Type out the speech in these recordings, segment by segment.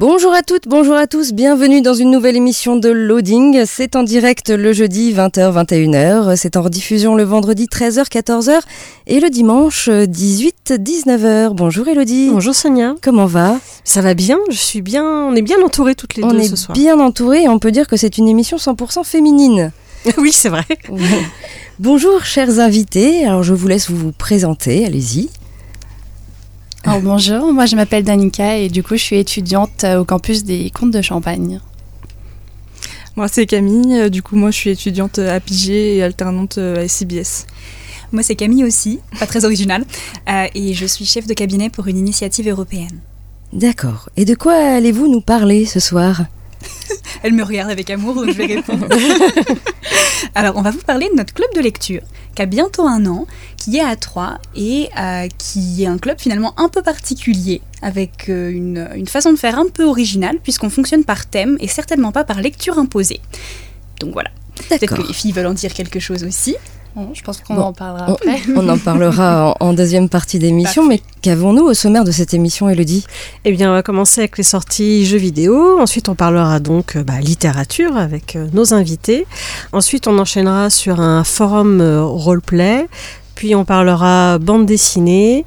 Bonjour à toutes, bonjour à tous, bienvenue dans une nouvelle émission de Loading. C'est en direct le jeudi 20h-21h, c'est en rediffusion le vendredi 13h-14h et le dimanche 18-19h. Bonjour Elodie. Bonjour Sonia. Comment va? Ça va bien, je suis bien, on est bien entourés toutes les on deux ce soir. On est bien entourés et on peut dire que c'est une émission 100% féminine. oui, c'est vrai. Bonjour chers invités, alors je vous laisse vous présenter, allez-y. Alors, bonjour, moi je m'appelle Danica et du coup je suis étudiante au campus des Comtes de Champagne. Moi c'est Camille, du coup moi je suis étudiante à Pigé et alternante à CBS. Moi c'est Camille aussi, pas très originale, euh, et je suis chef de cabinet pour une initiative européenne. D'accord. Et de quoi allez-vous nous parler ce soir? Elle me regarde avec amour, donc je vais répondre. Alors, on va vous parler de notre club de lecture, qui a bientôt un an, qui est à Troyes et euh, qui est un club finalement un peu particulier, avec euh, une, une, façon de faire un peu originale, puisqu'on fonctionne par thème et certainement pas par lecture imposée. Donc voilà. Peut-être que les filles veulent en dire quelque chose aussi. Bon, je pense qu'on bon, en parlera on, après. On en parlera en, en deuxième partie d'émission, mais qu'avons-nous au sommaire de cette émission, Elodie? Eh bien, on va commencer avec les sorties jeux vidéo. Ensuite, on parlera donc bah, littérature avec euh, nos invités. Ensuite, on enchaînera sur un forum euh, roleplay. Puis, on parlera bande dessinée.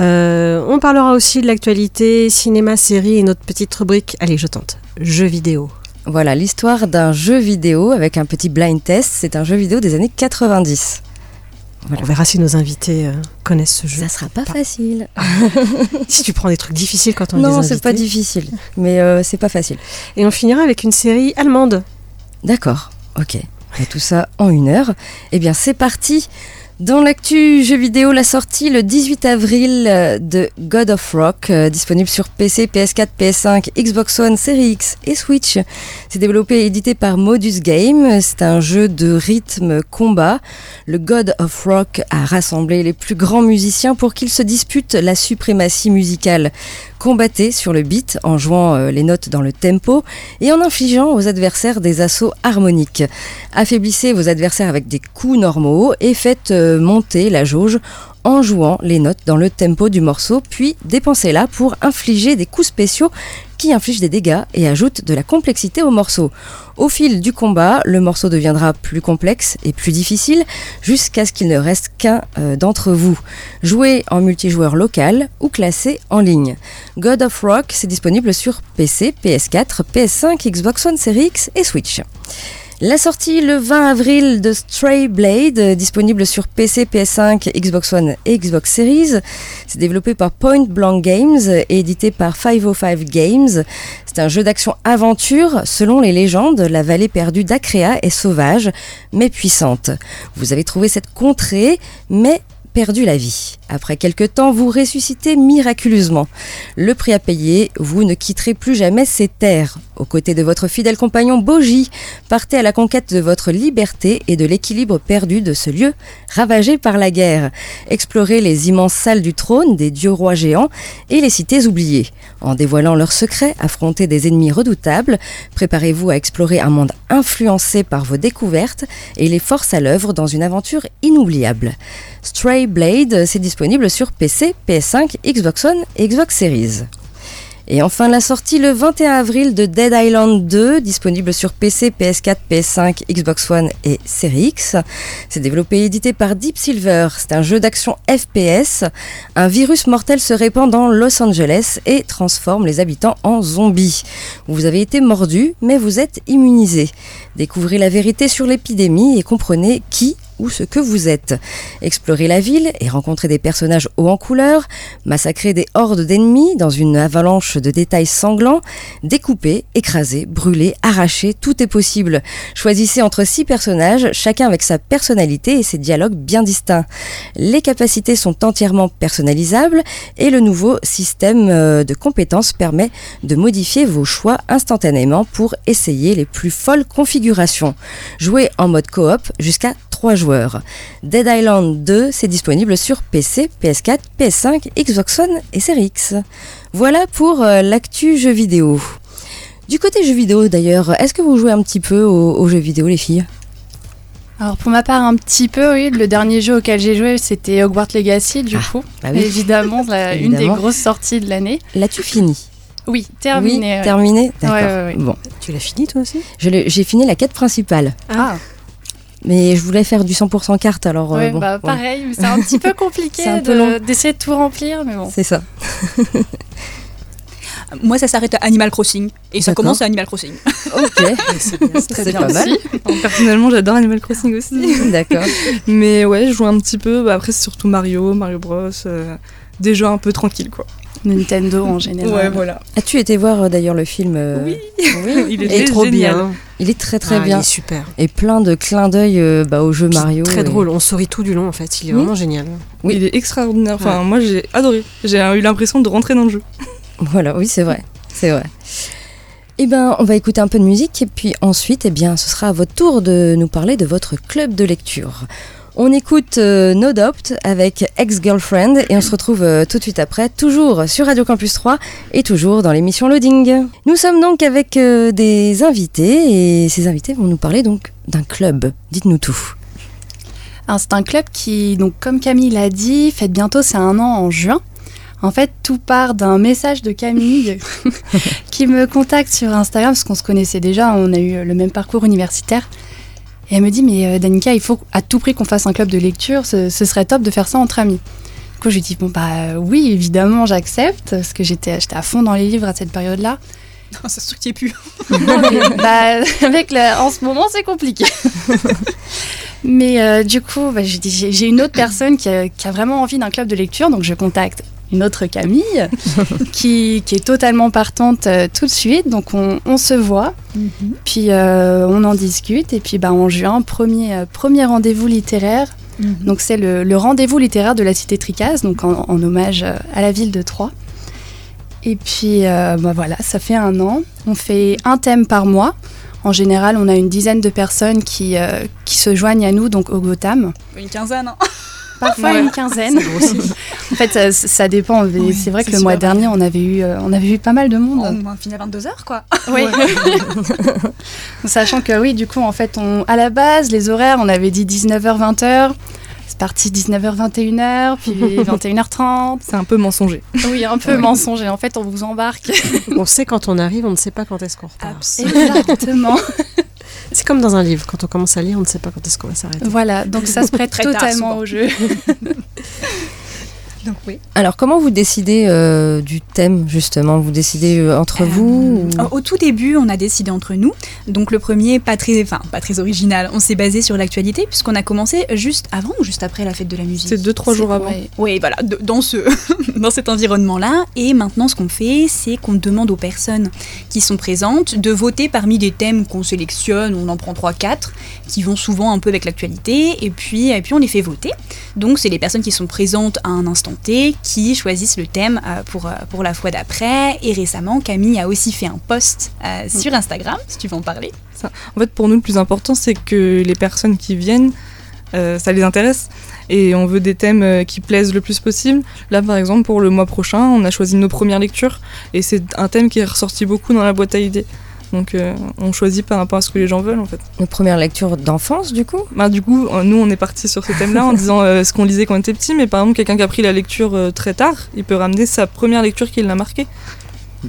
Euh, on parlera aussi de l'actualité, cinéma, série et notre petite rubrique. Allez, je tente. Jeux vidéo. Voilà l'histoire d'un jeu vidéo avec un petit blind test. C'est un jeu vidéo des années 90. Voilà. On verra si nos invités euh, connaissent ce jeu. Ça sera pas, pas. facile. si tu prends des trucs difficiles quand on non, est Non, c'est pas difficile, mais euh, c'est pas facile. Et on finira avec une série allemande. D'accord, ok. Et tout ça en une heure. Eh bien, c'est parti. Dans l'actu jeu vidéo, la sortie le 18 avril de God of Rock, euh, disponible sur PC, PS4, PS5, Xbox One, Series X et Switch. C'est développé et édité par Modus Game. C'est un jeu de rythme combat. Le God of Rock a rassemblé les plus grands musiciens pour qu'ils se disputent la suprématie musicale. Combattez sur le beat en jouant euh, les notes dans le tempo et en infligeant aux adversaires des assauts harmoniques. Affaiblissez vos adversaires avec des coups normaux et faites euh, monter la jauge en jouant les notes dans le tempo du morceau, puis dépensez-la pour infliger des coups spéciaux qui infligent des dégâts et ajoutent de la complexité au morceau. Au fil du combat, le morceau deviendra plus complexe et plus difficile jusqu'à ce qu'il ne reste qu'un euh, d'entre vous. Jouez en multijoueur local ou classé en ligne. God of Rock, c'est disponible sur PC, PS4, PS5, Xbox One Series X et Switch. La sortie le 20 avril de Stray Blade, disponible sur PC, PS5, Xbox One et Xbox Series. C'est développé par Point Blank Games et édité par 505 Games. C'est un jeu d'action-aventure. Selon les légendes, la vallée perdue d'Acrea est sauvage, mais puissante. Vous avez trouvé cette contrée, mais perdu la vie. Après quelque temps, vous ressuscitez miraculeusement. Le prix à payer, vous ne quitterez plus jamais ces terres. Aux côtés de votre fidèle compagnon Boji, partez à la conquête de votre liberté et de l'équilibre perdu de ce lieu ravagé par la guerre. Explorez les immenses salles du trône des dieux rois géants et les cités oubliées. En dévoilant leurs secrets, affrontez des ennemis redoutables, préparez-vous à explorer un monde influencé par vos découvertes et les forces à l'œuvre dans une aventure inoubliable. Stray Blade, c'est disponible sur PC, PS5, Xbox One et Xbox Series. Et enfin la sortie le 21 avril de Dead Island 2, disponible sur PC, PS4, PS5, Xbox One et Series X. C'est développé et édité par Deep Silver. C'est un jeu d'action FPS. Un virus mortel se répand dans Los Angeles et transforme les habitants en zombies. Vous avez été mordu, mais vous êtes immunisé. Découvrez la vérité sur l'épidémie et comprenez qui ou ce que vous êtes. Explorer la ville et rencontrer des personnages hauts en couleur, massacrer des hordes d'ennemis dans une avalanche de détails sanglants, découper, écraser, brûler, arracher, tout est possible. Choisissez entre six personnages, chacun avec sa personnalité et ses dialogues bien distincts. Les capacités sont entièrement personnalisables et le nouveau système euh, de compétences permet de modifier vos choix instantanément pour essayer les plus folles configurations. Jouez en mode coop jusqu'à 3 joueurs. Dead Island 2, c'est disponible sur PC, PS4, PS5, Xbox One et Series X. Voilà pour euh, l'actu jeux vidéo. Du côté jeux vidéo d'ailleurs, est-ce que vous jouez un petit peu aux, aux jeux vidéo les filles? Alors pour ma part un petit peu, oui. Le dernier jeu auquel j'ai joué, c'était Hogwarts Legacy, du coup. bah oui. Évidemment, la- une des grosses sorties de l'année. L'as-tu fini? Oui, terminé. Oui, ouais. terminé D'accord. Ouais, ouais, ouais. Bon. Tu l'as fini toi aussi? Je l'ai- J'ai fini la quête principale. Ah, Mais je voulais faire du 100% carte alors. euh, ouais, bon, bah pareil, mais c'est un petit peu compliqué de- d'essayer de tout remplir, mais bon. C'est ça. Moi, ça s'arrête à Animal Crossing. Et ça commence à Animal Crossing. Ok, Très c'est bien pas mal. Personnellement, j'adore Animal Crossing aussi. D'accord. Mais ouais, je joue un petit peu. Bah, après, c'est surtout Mario, Mario Bros. euh, des jeux un peu tranquilles, quoi. Nintendo en général. Ouais, voilà. As-tu été voir euh, d'ailleurs le film euh, Oui. Oui. Il est est trop génial. bien. Il est très très Ah, bien. Il est super. Et plein de clins d'œil euh, bah, au jeu Puis Mario. Très et- drôle. On sourit tout du long en fait. Il est Oui. vraiment génial. Oui. Il est extraordinaire. Enfin, moi, j'ai adoré. J'ai eu l'impression de rentrer dans le jeu. Voilà, oui, c'est vrai. C'est vrai. Eh ben, on va écouter un peu de musique et puis ensuite, eh bien, ce sera à votre tour de nous parler de votre club de lecture. On écoute euh, No avec Ex-Girlfriend et on se retrouve euh, tout de suite après, toujours sur Radio Campus 3 et toujours dans l'émission Loading. Nous sommes donc avec euh, des invités et ces invités vont nous parler donc d'un club. Dites-nous tout. C'est un club qui, donc, comme Camille l'a dit, fête bientôt c'est un an en juin. En fait, tout part d'un message de Camille qui me contacte sur Instagram parce qu'on se connaissait déjà, on a eu le même parcours universitaire. Et elle me dit, mais euh, Danica, il faut à tout prix qu'on fasse un club de lecture, ce, ce serait top de faire ça entre amis. Du coup, je lui dis, bon, bah euh, oui, évidemment, j'accepte, parce que j'étais j'étais à fond dans les livres à cette période-là. Non, ça se trouve plus. bah, avec la- en ce moment, c'est compliqué. Mais euh, du coup, bah, j'ai une autre personne qui a, qui a vraiment envie d'un club de lecture, donc je contacte une autre Camille qui, qui est totalement partante euh, tout de suite. Donc on, on se voit, puis euh, on en discute, et puis bah, en juin, premier, euh, premier rendez-vous littéraire. Donc c'est le, le rendez-vous littéraire de la cité Tricase, donc en, en hommage à la ville de Troyes. Et puis bah voilà, ça fait un an. On fait un thème par mois. En général, on a une dizaine de personnes qui, qui se joignent à nous, donc au Gotham. Une quinzaine. hein. Parfois Ouais. une quinzaine. en fait, ça, ça dépend. Oui, c'est vrai que le mois dernier, on avait eu, euh, on avait eu pas mal de monde. On va finir à 22h, quoi. Oui. Sachant que oui, du coup, en fait, on, à la base, les horaires, on avait dit 19h, 20h. C'est parti 19h, 21h, puis 21h30. C'est un peu mensonger. Oui, un peu mensonger. En fait, on vous embarque. On sait quand on arrive, on ne sait pas quand est-ce qu'on repart. Exactement. C'est comme dans un livre. Quand on commence à lire, on ne sait pas quand est-ce qu'on va s'arrêter. Voilà, donc ça se prête totalement au jeu. Donc oui. Alors, comment vous décidez euh, du thème justement? Vous décidez euh, entre vous ou- Au tout début, on a décidé entre nous. Donc le premier, pas très, enfin pas très original. On s'est basé sur l'actualité puisqu'on a commencé juste avant ou juste après la fête de la musique? C'est deux, trois jours avant. Ouais. Oui, voilà, de- dans ce, dans cet environnement-là. Et maintenant, ce qu'on fait, c'est qu'on demande aux personnes qui sont présentes de voter parmi des thèmes qu'on sélectionne. On en prend trois, quatre, qui vont souvent un peu avec l'actualité. Et puis, et puis, on les fait voter. Donc, c'est les personnes qui sont présentes à un instant Qui choisissent le thème euh, pour, euh, pour la fois d'après. Et récemment, Camille a aussi fait un post euh, sur Instagram, si tu veux en parler. Ça. En fait, pour nous, le plus important, c'est que les personnes qui viennent, euh, ça les intéresse. Et on veut des thèmes qui plaisent le plus possible. Là, par exemple, pour le mois prochain, on a choisi nos premières lectures. Et c'est un thème qui est ressorti beaucoup dans la boîte à idées. Donc, euh, on choisit par rapport à ce que les gens veulent, en fait. Une première lecture d'enfance du coup? Bah, du coup, euh, nous, on est parti sur ce thème-là en disant euh, ce qu'on lisait quand on était petit. Mais par exemple, quelqu'un qui a pris la lecture euh, très tard, il peut ramener sa première lecture qui l'a marqué.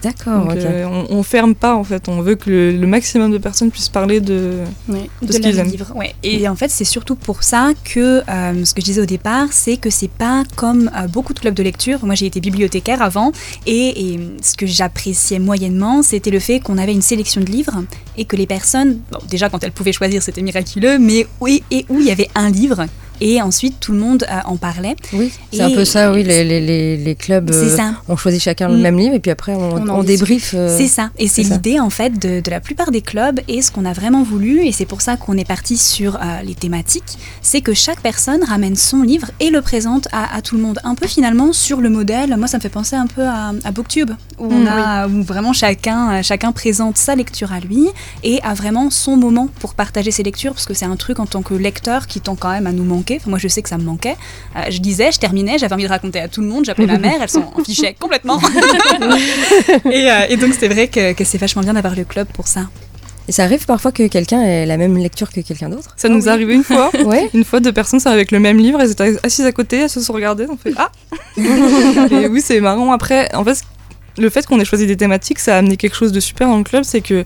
D'accord, euh, on, on ferme pas en fait, on veut que le, le maximum de personnes puissent parler de, de, de ce qu'ils aiment. livre. Ouais. Et en fait, c'est surtout pour ça que euh, ce que je disais au départ, c'est que c'est pas comme euh, beaucoup de clubs de lecture. Moi, j'ai été bibliothécaire avant, et, et ce que j'appréciais moyennement, c'était le fait qu'on avait une sélection de livres et que les personnes, bon, déjà quand elles pouvaient choisir, c'était miraculeux, mais oui, et où il y avait un livre. Et ensuite, tout le monde euh, en parlait. Oui, c'est un peu ça, oui. Les, les, les, clubs, C'est euh, ça. on choisit chacun le Mm. même livre et puis après on, On débrief. euh, C'est ça. Et c'est l'idée en fait de, de la plupart des clubs et ce qu'on a vraiment voulu, et c'est pour ça qu'on est parti sur euh, les thématiques, c'est que chaque personne ramène son livre et le présente à, à tout le monde. Un peu finalement sur le modèle, moi ça me fait penser un peu à, à Booktube, où, on Mm, où vraiment chacun, chacun présente sa lecture à lui et a vraiment son moment pour partager ses lectures, parce que c'est un truc en tant que lecteur qui tend quand même à nous manquer. Enfin, moi je sais que ça me manquait. Euh, je lisais, je terminais, j'avais envie de raconter à tout le monde, j'appelais ma mère, elle s'en fichait complètement. et, euh, et donc c'est vrai que, que c'est vachement bien d'avoir le club pour ça. Et ça arrive parfois que quelqu'un ait la même lecture que quelqu'un d'autre? Ça nous est arrivé une fois. Ouais. Une fois, deux personnes sont avec le même livre, elles étaient assises à côté, elles se sont regardées, on fait Ah Et oui, c'est marrant. Après, en fait, le fait qu'on ait choisi des thématiques, ça a amené quelque chose de super dans le club, c'est que.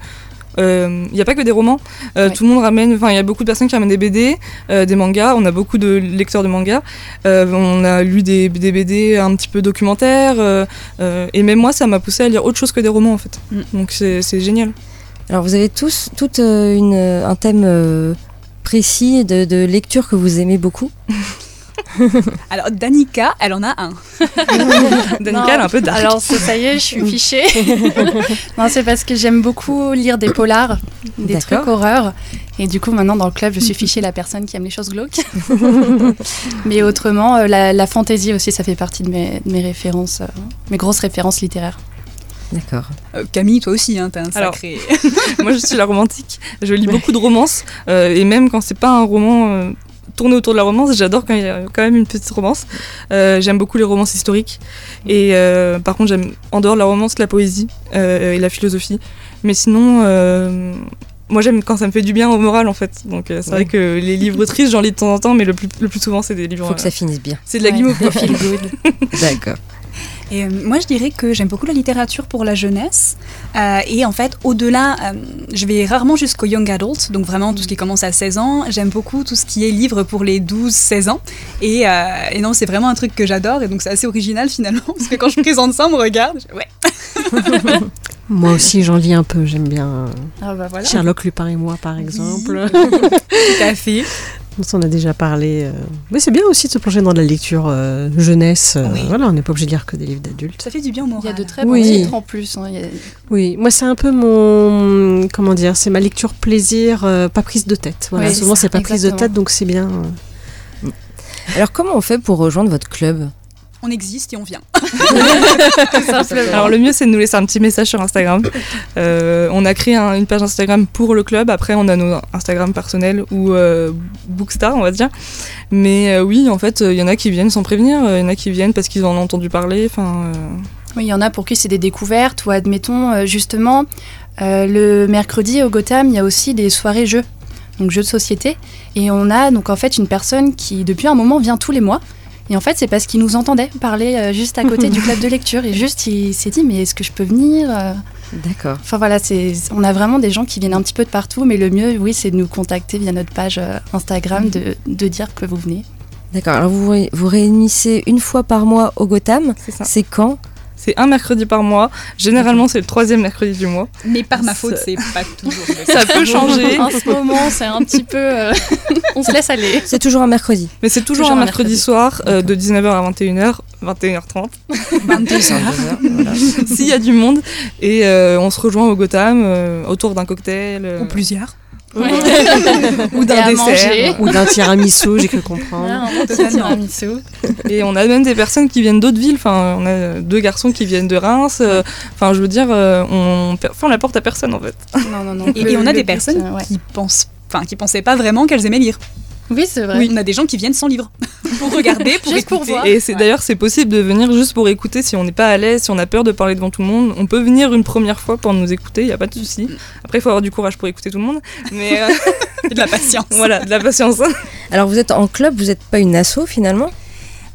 Il n'y a pas que des romans, Euh, tout le monde ramène, enfin il y a beaucoup de personnes qui ramènent des BD, euh, des mangas, on a beaucoup de lecteurs de mangas, Euh, on a lu des, des BD un petit peu documentaires, euh, euh, et même moi ça m'a poussé à lire autre chose que des romans en fait. Donc c'est génial. Alors vous avez tous une, un thème euh, précis de, de lecture que vous aimez beaucoup. Alors Danica, elle en a un. Danica, elle est un peu dark. Alors ça, ça y est, je suis fichée. non, c'est parce que j'aime beaucoup lire des polars, des trucs horreurs. Et du coup, maintenant dans le club, je suis fichée la personne qui aime les choses glauques. Mais autrement, euh, la, la fantasy aussi, ça fait partie de mes, de mes références, euh, mes grosses références littéraires. D'accord. Euh, Camille, toi aussi, hein, t'as un Alors, sacré. Moi, je suis la romantique. Je lis beaucoup de romances. euh, et même quand c'est pas un roman tourné autour de la romance, j'adore quand il y a quand même une petite romance. Euh, j'aime beaucoup les romances historiques. Et euh, par contre, j'aime en dehors de la romance, la poésie euh, et la philosophie. Mais sinon. moi j'aime quand ça me fait du bien au moral en fait. Donc c'est vrai que les livres tristes j'en lis de temps en temps mais le plus, le plus souvent c'est des livres... Faut que ça finisse bien. C'est de la Ouais. guimauve. D'accord. Et euh, moi, je dirais que j'aime beaucoup la littérature pour la jeunesse. Euh, et en fait, au-delà, euh, je vais rarement jusqu'au young adult, donc vraiment tout ce qui commence à 16 ans. J'aime beaucoup tout ce qui est livre pour les 12-16 ans. Et, euh, et non, c'est vraiment un truc que j'adore. Et donc, c'est assez original finalement, parce que quand je présente ça, on me regarde. je- Ouais. Moi aussi, j'en lis un peu. J'aime bien Ah bah voilà. Sherlock Lupin et moi, par exemple. Tout à fait. on a déjà parlé. euh. Mais c'est bien aussi de se plonger dans de la lecture euh, jeunesse. euh, Oui. Voilà, on n'est pas obligé de lire que des livres d'adultes. Ça fait du bien au moral. Il y a de très Oui. bons titres en plus. hein. A- Oui, moi c'est un peu mon comment dire, c'est ma lecture plaisir, euh, pas prise de tête. Voilà, Oui, souvent c'est pas prise de tête, donc c'est bien. Alors comment on fait pour rejoindre votre club? On existe et on vient. Alors le mieux c'est de nous laisser un petit message sur Instagram. Euh, on a créé un- une page Instagram pour le club. Après on a nos Instagram personnels ou euh, Bookstar on va dire. Mais euh, oui en fait il y en a qui viennent sans prévenir. Il y en a qui viennent parce qu'ils en ont entendu parler. Enfin euh, Oui, il y en a pour qui c'est des découvertes ou admettons euh, justement euh, le mercredi au Gotham, il y a aussi des soirées jeux, donc jeux de société. Et on a donc en fait une personne qui depuis un moment vient tous les mois. Et en fait, c'est parce qu'il nous entendait parler euh, juste à côté du club de lecture. Et juste, il s'est dit, mais est-ce que je peux venir euh D'accord. Enfin voilà, c'est, on a vraiment des gens qui viennent un petit peu de partout. Mais le mieux, oui, c'est de nous contacter via notre page euh, Instagram, de, de dire que vous venez. D'accord. Alors vous vous réunissez une fois par mois au Gotham. c'est ça. C'est quand? C'est un mercredi par mois. Généralement c'est le troisième mercredi du mois. Mais par ma faute, Ça- c'est pas toujours le Ça peut changer. En ce moment, c'est un petit peu. euh, on se laisse aller. C'est toujours un mercredi. Mais c'est toujours, Toujours un mercredi, mercredi. soir euh, de 19h à 21h, 21h30. 22 heures. Voilà. S'il y a du monde. Et euh, on se rejoint au Gotham euh, autour d'un cocktail. euh, Ou plusieurs. Ou d'un dessert. Ou d'un tiramisu, j'ai cru comprendre. Ah, tiramisu. Et on a même des personnes qui viennent d'autres villes. Enfin, on a deux garçons qui viennent de Reims. euh, Enfin, je veux dire, euh, on ferme la porte à personne en fait. Non, non, non. Et, on a des personnes euh, ouais. qui pensent, enfin, qui pensaient pas vraiment qu'elles aimaient lire. Oui, c'est vrai. Oui, on a des gens qui viennent sans livre pour regarder, pour Juste pour écouter. voir. Et c'est Ouais. d'ailleurs c'est possible de venir juste pour écouter si on n'est pas à l'aise, si on a peur de parler devant tout le monde. On peut venir une première fois pour nous écouter, il y a pas de souci. Après il faut avoir du courage pour écouter tout le monde, mais euh, Et de la patience. voilà, de la patience. Alors vous êtes en club, vous n'êtes pas une asso finalement?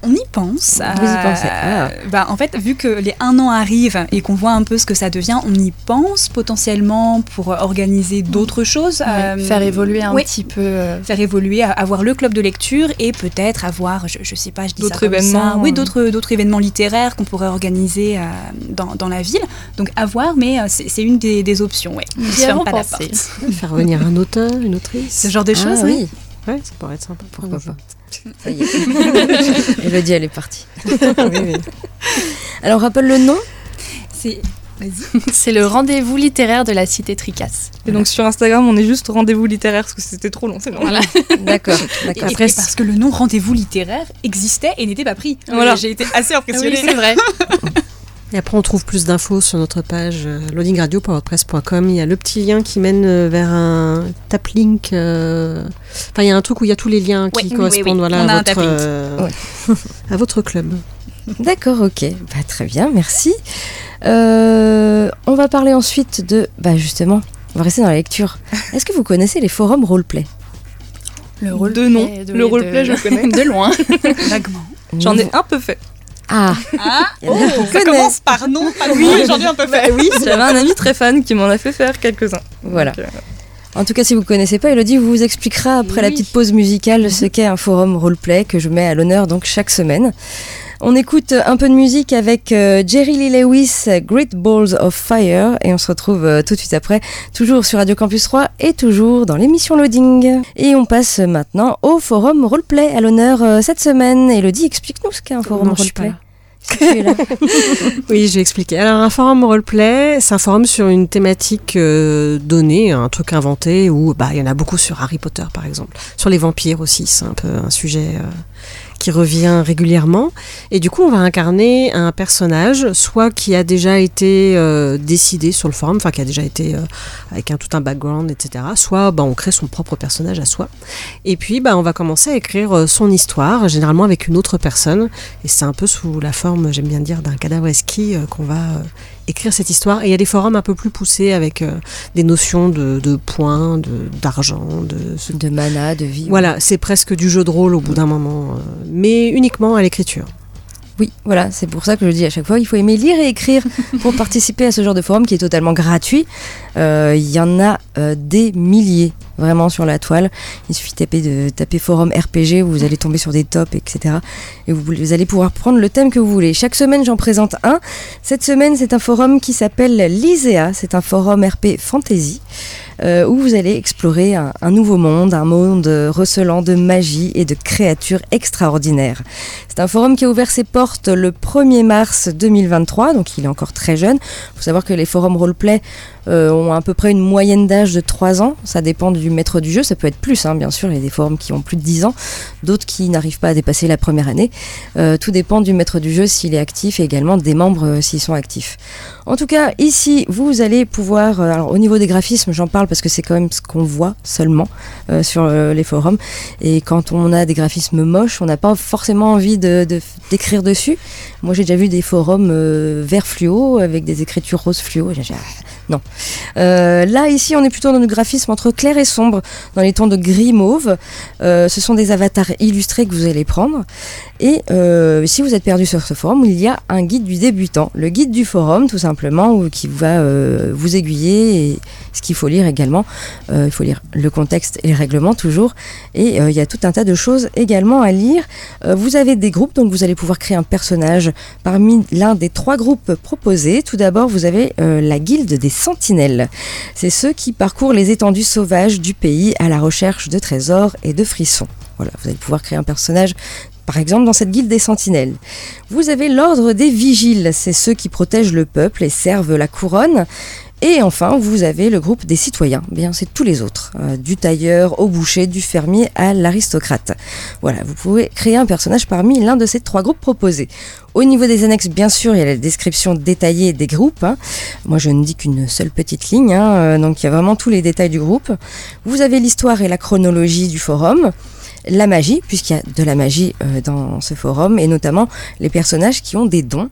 On y pense. Vous y pensez ah. bah, En fait, vu que les un an arrivent et qu'on voit un peu ce que ça devient, on y pense potentiellement pour organiser d'autres choses. Ouais, euh, faire évoluer un oui, petit peu. Euh... Faire évoluer, avoir le club de lecture et peut-être avoir, je, je sais pas, je dis d'autres événements. Ça, oui, d'autres, d'autres événements littéraires qu'on pourrait organiser euh, dans, dans, la ville. Donc à voir, mais euh, c'est, une des, des options. Ouais. On se ferme pas la porte. Faire venir un auteur, une autrice. Ce genre de choses, ah, oui. Ouais, ça pourrait être sympa. Pourquoi pas Ça y est. Elodie, elle est partie. oui, oui. Alors, rappelle le nom C'est. C'est le rendez-vous littéraire de la cité Tricasse. Et donc sur Instagram, on est juste rendez-vous littéraire parce que c'était trop long, c'est Voilà. D'accord. Et, et, parce que le nom rendez-vous littéraire existait et n'était pas pris. Voilà. J'ai été assez impressionnée. Oui, c'est vrai. Et après, on trouve plus d'infos sur notre page euh, loadingradio.wordpress.com. Il y a le petit lien qui mène euh, vers un tap link. Euh... Enfin, il y a un truc où il y a tous les liens qui oui, correspondent oui, oui. Voilà, on à, votre, à votre club. D'accord, ok. Bah, très bien, merci. Euh, on va parler ensuite de. Bah, justement, on va rester dans la lecture. Est-ce que vous connaissez les forums roleplay? Le role de nom. Le roleplay, de... je connais. de loin. Vaguement. J'en ai un peu fait. Ah, ah oh, ça commence par non, pas oui, j'en ai un peu fait. Oui, j'avais un ami très fan qui m'en a fait faire quelques-uns. Voilà. Donc, euh... En tout cas, si vous ne connaissez pas, Elodie vous expliquera après oui. la petite pause musicale ce qu'est un forum roleplay que je mets à l'honneur donc chaque semaine. On écoute un peu de musique avec euh, Jerry Lee Lewis, Great Balls of Fire, et on se retrouve euh, tout de suite après, toujours sur Radio Campus 3 et toujours dans l'émission Loading. Et on passe maintenant au forum roleplay à l'honneur euh, cette semaine. Elodie, explique-nous ce qu'est un forum non, roleplay. oui, je vais expliquer. Alors, un forum roleplay, c'est un forum sur une thématique euh, donnée, un truc inventé, où bah, il y en a beaucoup sur Harry Potter, par exemple. Sur les vampires aussi, c'est un peu un sujet euh, qui revient régulièrement. Et du coup, on va incarner un personnage, soit qui a déjà été euh, décidé sur le forum, enfin qui a déjà été euh, avec un, tout un background, etc. Soit bah, on crée son propre personnage à soi. Et puis, bah, on va commencer à écrire euh, son histoire, généralement avec une autre personne. Et c'est un peu sous la forme, j'aime bien dire, d'un cadavre esquis qu'on va écrire cette histoire. Et il y a des forums un peu plus poussés avec euh, des notions de, de points, d'argent, de, de, de, mana, de vie. Voilà, c'est presque du jeu de rôle au bout d'un moment, euh, mais uniquement à l'écriture. Oui, voilà, c'est pour ça que je dis à chaque fois, il faut aimer lire et écrire pour participer à ce genre de forum qui est totalement gratuit. Euh, il y en a euh, des milliers vraiment sur la toile. Il suffit de taper, de taper forum RPG, vous allez tomber sur des tops, etc. Et vous, vous allez pouvoir prendre le thème que vous voulez. Chaque semaine, j'en présente un. Cette semaine, c'est un forum qui s'appelle l'ISEA. C'est un forum RP Fantasy. Euh, où vous allez explorer un, un, nouveau monde, un monde recelant de magie et de créatures extraordinaires. C'est un forum qui a ouvert ses portes le 1er mars 2023, donc il est encore très jeune. Il faut savoir que les forums roleplay euh, ont à peu près une moyenne d'âge de 3 ans. Ça dépend du maître du jeu, ça peut être plus, hein, bien sûr. Il y a des forums qui ont plus de 10 ans, d'autres qui n'arrivent pas à dépasser la première année. Euh, tout dépend du maître du jeu s'il est actif et également des membres euh, s'ils sont actifs. En tout cas, ici, vous allez pouvoir, euh, alors au niveau des graphismes, j'en parle parce que c'est quand même ce qu'on voit seulement sur les forums. Et quand on a des graphismes moches, on n'a pas forcément envie de, d'écrire dessus. Moi, j'ai déjà vu des forums vert fluo avec des écritures rose fluo. Non. là, ici, on est plutôt dans le graphisme entre clair et sombre, dans les tons de gris mauve. ce sont des avatars illustrés que vous allez prendre. Et si vous êtes perdu sur ce forum, il y a un guide du débutant, le guide du forum, tout simplement qui va euh, vous aiguiller et ce qu'il faut lire également. Euh, il faut lire le contexte et les règlements toujours. Et euh, il y a tout un tas de choses également à lire. vous avez des groupes, donc vous allez pouvoir créer un personnage parmi l'un des trois groupes proposés. Tout d'abord, vous avez la guilde des sentinelles. C'est ceux qui parcourent les étendues sauvages du pays à la recherche de trésors et de frissons. Voilà, vous allez pouvoir créer un personnage par exemple dans cette guilde des sentinelles. Vous avez l'ordre des vigiles, c'est ceux qui protègent le peuple et servent la couronne. Et enfin, vous avez le groupe des citoyens. Bien, c'est tous les autres, euh, du tailleur au boucher, du fermier à l'aristocrate. Voilà, vous pouvez créer un personnage parmi l'un de ces trois groupes proposés. Au niveau des annexes, bien sûr, il y a la description détaillée des groupes. Hein. Moi, je ne dis qu'une seule petite ligne, hein, euh, donc il y a vraiment tous les détails du groupe. Vous avez l'histoire et la chronologie du forum la magie, puisqu'il y a de la magie euh, dans ce forum, et notamment les personnages qui ont des dons.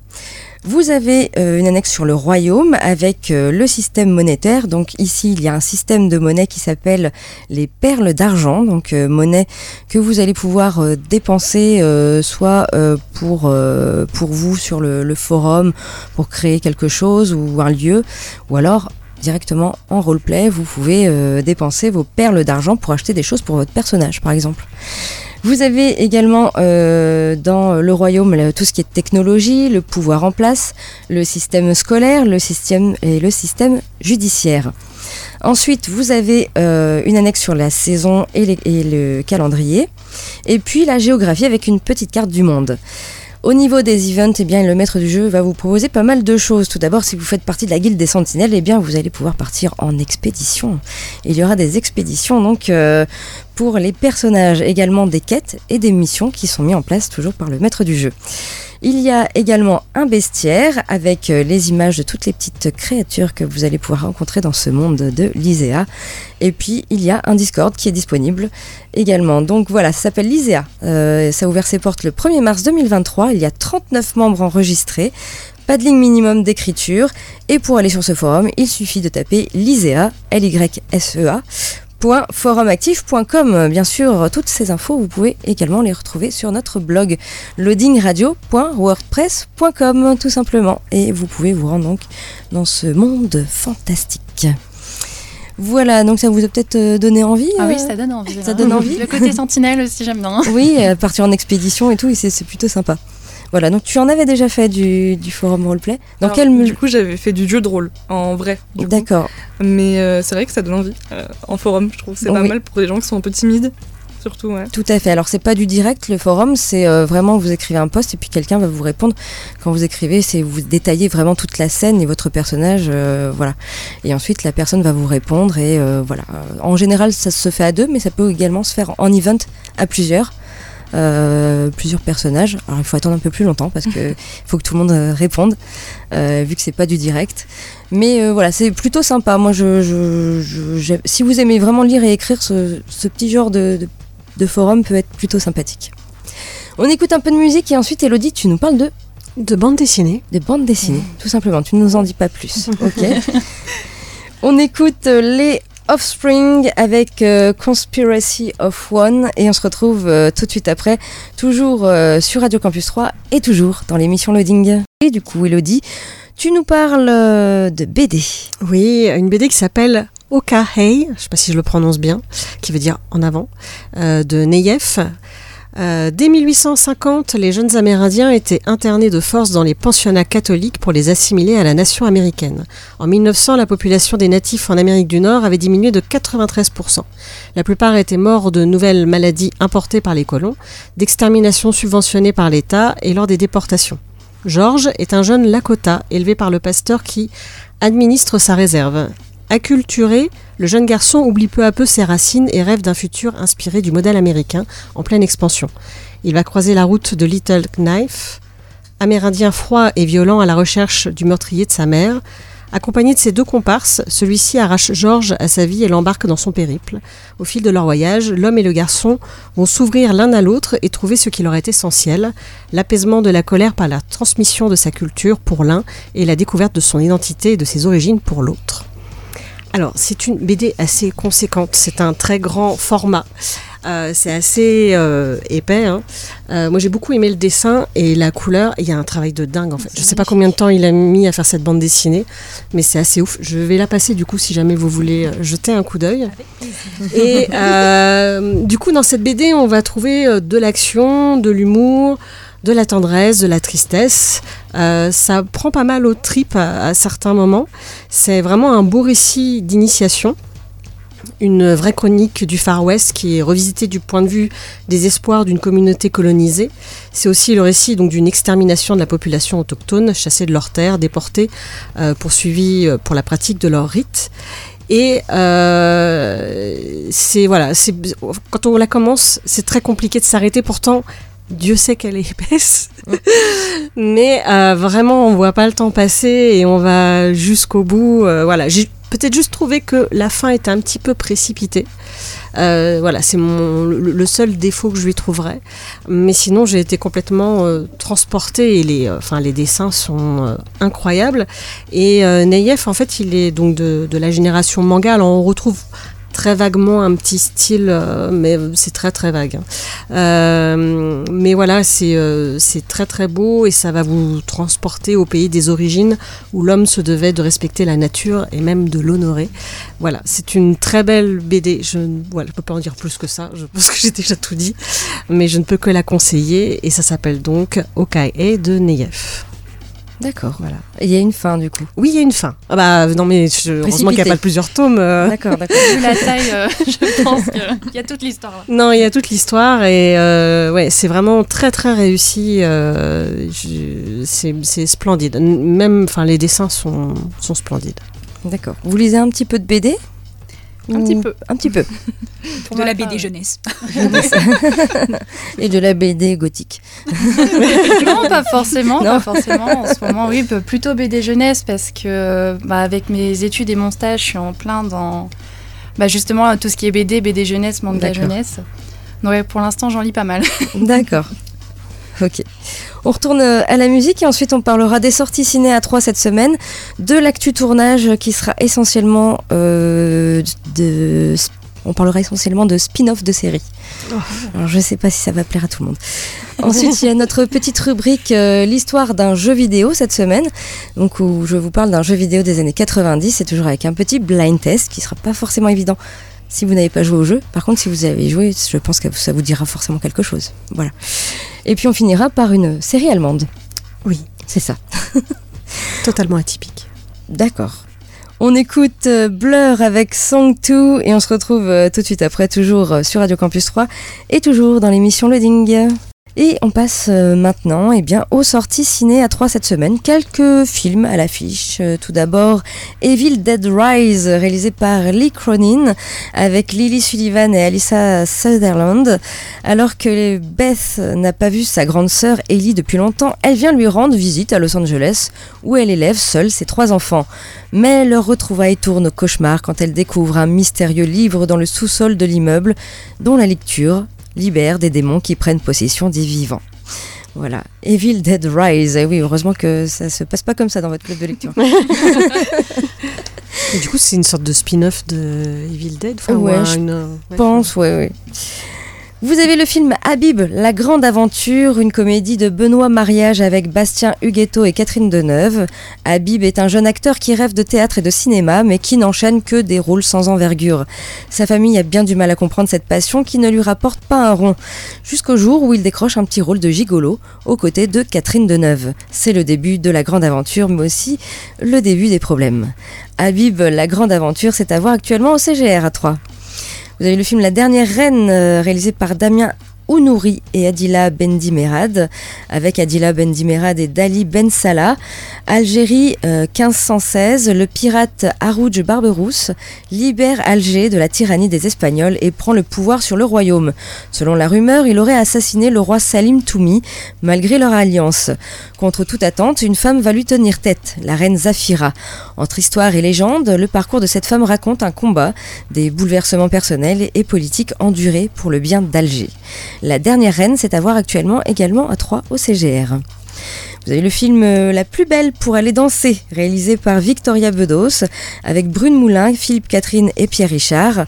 Vous avez euh, une annexe sur le royaume avec euh, le système monétaire. Donc ici, il y a un système de monnaie qui s'appelle les perles d'argent. Donc euh, monnaie que vous allez pouvoir euh, dépenser soit pour, pour vous sur le, le forum, pour créer quelque chose ou un lieu, ou alors directement en roleplay, vous pouvez dépenser vos perles d'argent pour acheter des choses pour votre personnage, par exemple. Vous avez également euh, dans le royaume tout ce qui est technologie, le pouvoir en place, le système scolaire, le système et le système judiciaire. Ensuite, vous avez euh, une annexe sur la saison et, et le calendrier, et puis la géographie avec une petite carte du monde. Au niveau des events, eh bien, le maître du jeu va vous proposer pas mal de choses. Tout d'abord, si vous faites partie de la guilde des sentinelles, eh bien, vous allez pouvoir partir en expédition. Il y aura des expéditions donc euh, pour les personnages, également des quêtes et des missions qui sont mis en place toujours par le maître du jeu. Il y a également un bestiaire avec euh, les images de toutes les petites créatures que vous allez pouvoir rencontrer dans ce monde de l'Isea. Et puis il y a un Discord qui est disponible également. Donc voilà, ça s'appelle l'Isea. Euh, ça a ouvert ses portes le 1er mars 2023. Il y a 39 membres enregistrés. Pas de ligne minimum d'écriture. Et pour aller sur ce forum, il suffit de taper l'Isea, L-Y-S-E-A, forumactif.com. Bien sûr, toutes ces infos, vous pouvez également les retrouver sur notre blog loadingradio.wordpress.com tout simplement. Et vous pouvez vous rendre donc dans ce monde fantastique. Voilà, donc ça vous a peut-être euh, donné envie Ah oui, euh, ça donne envie. Ça hein. donne envie Le côté sentinelle aussi, j'aime bien. Oui, euh, partir en expédition et tout, c'est plutôt sympa. Voilà, donc tu en avais déjà fait du, du forum roleplay. Dans Alors, quel Du coup, j'avais fait du jeu de rôle, en vrai. D'accord. Mais euh, c'est vrai que ça donne envie. euh, en forum, je trouve c'est pas Oui. mal pour les gens qui sont un peu timides, surtout, ouais. Tout à fait. Alors c'est pas du direct le forum, c'est euh, vraiment vous écrivez un post et puis quelqu'un va vous répondre. Quand vous écrivez, c'est vous détaillez vraiment toute la scène et votre personnage, euh, voilà. Et ensuite la personne va vous répondre et euh, voilà. En général, ça se fait à deux, mais ça peut également se faire en event à plusieurs. Euh, plusieurs personnages. Alors il faut attendre un peu plus longtemps parce que il faut que tout le monde euh, réponde euh, vu que c'est pas du direct. Mais euh, voilà, c'est plutôt sympa. Moi, je, je- je- si vous aimez vraiment lire et écrire, ce, ce petit genre de, de, de forum peut être plutôt sympathique. On écoute un peu de musique et ensuite, Elodie, tu nous parles de De bande dessinée. de bande dessinée, tout simplement. Tu ne nous en dis pas plus. Ok? On écoute euh, les Offspring avec euh, Conspiracy of One et on se retrouve euh, tout de suite après, toujours euh, sur Radio Campus 3 et toujours dans l'émission Loading. Et du coup, Elodie, tu nous parles de BD. Oui, une BD qui s'appelle Oka Hei, je sais pas si je le prononce bien, qui veut dire en avant, de Neyef. Euh, dès 1850, les jeunes Amérindiens étaient internés de force dans les pensionnats catholiques pour les assimiler à la nation américaine. En 1900, la population des natifs en Amérique du Nord avait diminué de 93%. La plupart étaient morts de nouvelles maladies importées par les colons, d'exterminations subventionnées par l'État et lors des déportations. George est un jeune Lakota élevé par le pasteur qui administre sa réserve. Acculturé, le jeune garçon oublie peu à peu ses racines et rêve d'un futur inspiré du modèle américain en pleine expansion. Il va croiser la route de Little Knife, amérindien froid et violent à la recherche du meurtrier de sa mère. Accompagné de ses deux comparses, celui-ci arrache George à sa vie et l'embarque dans son périple. Au fil de leur voyage, l'homme et le garçon vont s'ouvrir l'un à l'autre et trouver ce qui leur est essentiel, l'apaisement de la colère par la transmission de sa culture pour l'un et la découverte de son identité et de ses origines pour l'autre. Alors, c'est une BD assez conséquente, c'est un très grand format. Euh, c'est assez euh, épais. hein. Euh, moi, j'ai beaucoup aimé le dessin et la couleur. Il y a un travail de dingue en fait. Je sais pas combien de temps il a mis à faire cette bande dessinée, mais c'est assez ouf. Je vais la passer du coup si jamais vous voulez jeter un coup d'œil. Et du coup, dans cette BD, on va trouver de l'action, de l'humour, de la tendresse, de la tristesse. Euh, ça prend pas mal aux tripes à, certains moments. C'est vraiment un beau récit d'initiation. Une vraie chronique du Far West qui est revisitée du point de vue des espoirs d'une communauté colonisée. C'est aussi le récit donc d'une extermination de la population autochtone, chassée de leurs terres, déportée, euh, poursuivie euh, pour la pratique de leurs rites. Et c'est voilà, quand on la commence, c'est très compliqué de s'arrêter. Pourtant, Dieu sait qu'elle est épaisse, mais euh, vraiment, on voit pas le temps passer et on va jusqu'au bout. euh, voilà, j'ai peut-être juste trouvé que la fin était un petit peu précipitée. Euh, voilà, c'est mon le, seul défaut que je lui trouverais. Mais sinon, j'ai été complètement euh, transportée et les, euh, enfin, les dessins sont incroyables. Et Neyef, en fait, il est donc de, de la génération manga. Alors, on retrouve très vaguement un petit style, euh, mais c'est très très vague. hein. Euh, mais voilà, c'est euh, c'est très très beau et ça va vous transporter au pays des origines où l'homme se devait de respecter la nature et même de l'honorer. Voilà, c'est une très belle BD. Je ne peux pas en dire plus que ça, je pense que j'ai déjà tout dit, mais je ne peux que la conseiller et ça s'appelle donc Okae de Neyef. D'accord. Voilà. Et il y a une fin du coup. Oui, il y a une fin. Ah bah non mais je, heureusement qu'il n'y a pas plusieurs tomes. euh. D'accord, d'accord. Vu la taille, euh, je pense qu'il y a toute l'histoire. là. Non, il y a toute l'histoire et euh, ouais, c'est vraiment très très réussi. euh, je- c'est c'est splendide. Même, enfin, les dessins sont, sont splendides. D'accord. Vous lisez un petit peu de BD Un petit peu. Un petit peu. Pour de la BD jeunesse. Et de la BD gothique. non, pas forcément, Non. pas forcément. En ce moment, oui, plutôt BD jeunesse parce que bah, avec mes études et mon stage, je suis en plein dans bah, justement tout ce qui est BD, BD jeunesse, manga jeunesse. Donc ouais, pour l'instant, j'en lis pas mal. D'accord. Ok. On retourne euh, à la musique et ensuite on parlera des sorties ciné à 3 cette semaine, de l'actu tournage qui sera essentiellement euh, de... On parlera essentiellement de spin-off de séries. Alors je sais pas si ça va plaire à tout le monde. Ensuite, il y a notre petite rubrique euh, l'histoire d'un jeu vidéo cette semaine, donc où je vous parle d'un jeu vidéo des années 90, c'est toujours avec un petit blind test qui sera pas forcément évident si vous n'avez pas joué au jeu. Par contre, si vous avez joué, je pense que ça vous dira forcément quelque chose. Voilà. Et puis on finira par une série allemande. Oui. C'est ça. Totalement atypique. D'accord. On écoute euh, Blur avec Song 2 et on se retrouve euh, tout de suite après, toujours euh, sur Radio Campus 3 et toujours dans l'émission Loading. Et on passe euh, maintenant eh bien, aux sorties ciné à 3 cette semaine. Quelques films à l'affiche. Euh, tout d'abord, Evil Dead Rise, réalisé par Lee Cronin, avec Lily Sullivan et Alyssa Sutherland. Alors que Beth n'a pas vu sa grande sœur Ellie depuis longtemps, elle vient lui rendre visite à Los Angeles, où elle élève seule ses trois enfants. Mais leur retrouvaille tourne au cauchemar quand elle découvre un mystérieux livre dans le sous-sol de l'immeuble, dont la lecture libère des démons qui prennent possession des vivants. Voilà, Evil Dead Rise. Eh oui, heureusement que ça se passe pas comme ça dans votre club de lecture. Et du coup, c'est une sorte de spin-off de Evil Dead. enfin, ou Ouais, un- je une- Je pense, ouais, ouais. Vous avez le film Habib, La Grande Aventure, une comédie de Benoît Mariage avec Bastien Huguetto et Catherine Deneuve. Habib est un jeune acteur qui rêve de théâtre et de cinéma, mais qui n'enchaîne que des rôles sans envergure. Sa famille a bien du mal à comprendre cette passion qui ne lui rapporte pas un rond, jusqu'au jour où il décroche un petit rôle de gigolo aux côtés de Catherine Deneuve. C'est le début de la grande aventure, mais aussi le début des problèmes. Habib, La Grande Aventure, c'est à voir actuellement au CGR à 3. Vous avez le film La Dernière Reine, euh, réalisé par Damien Ounouri et Adila Bendimerad, avec Adila Bendimerad et Dali Ben Salah. Algérie euh, 1516, le pirate Harouj Barberousse libère Alger de la tyrannie des Espagnols et prend le pouvoir sur le royaume. Selon la rumeur, il aurait assassiné le roi Salim Toumi, malgré leur alliance. Contre toute attente, une femme va lui tenir tête, la reine Zafira. Entre histoire et légende, le parcours de cette femme raconte un combat, des bouleversements personnels et politiques endurés pour le bien d'Alger. La dernière reine, c'est à voir actuellement également à 3 au CGR. Vous avez le film euh, La plus belle pour aller danser, réalisé par Victoria Bedos, avec Brune Moulin, Philippe Catherine et Pierre Richard.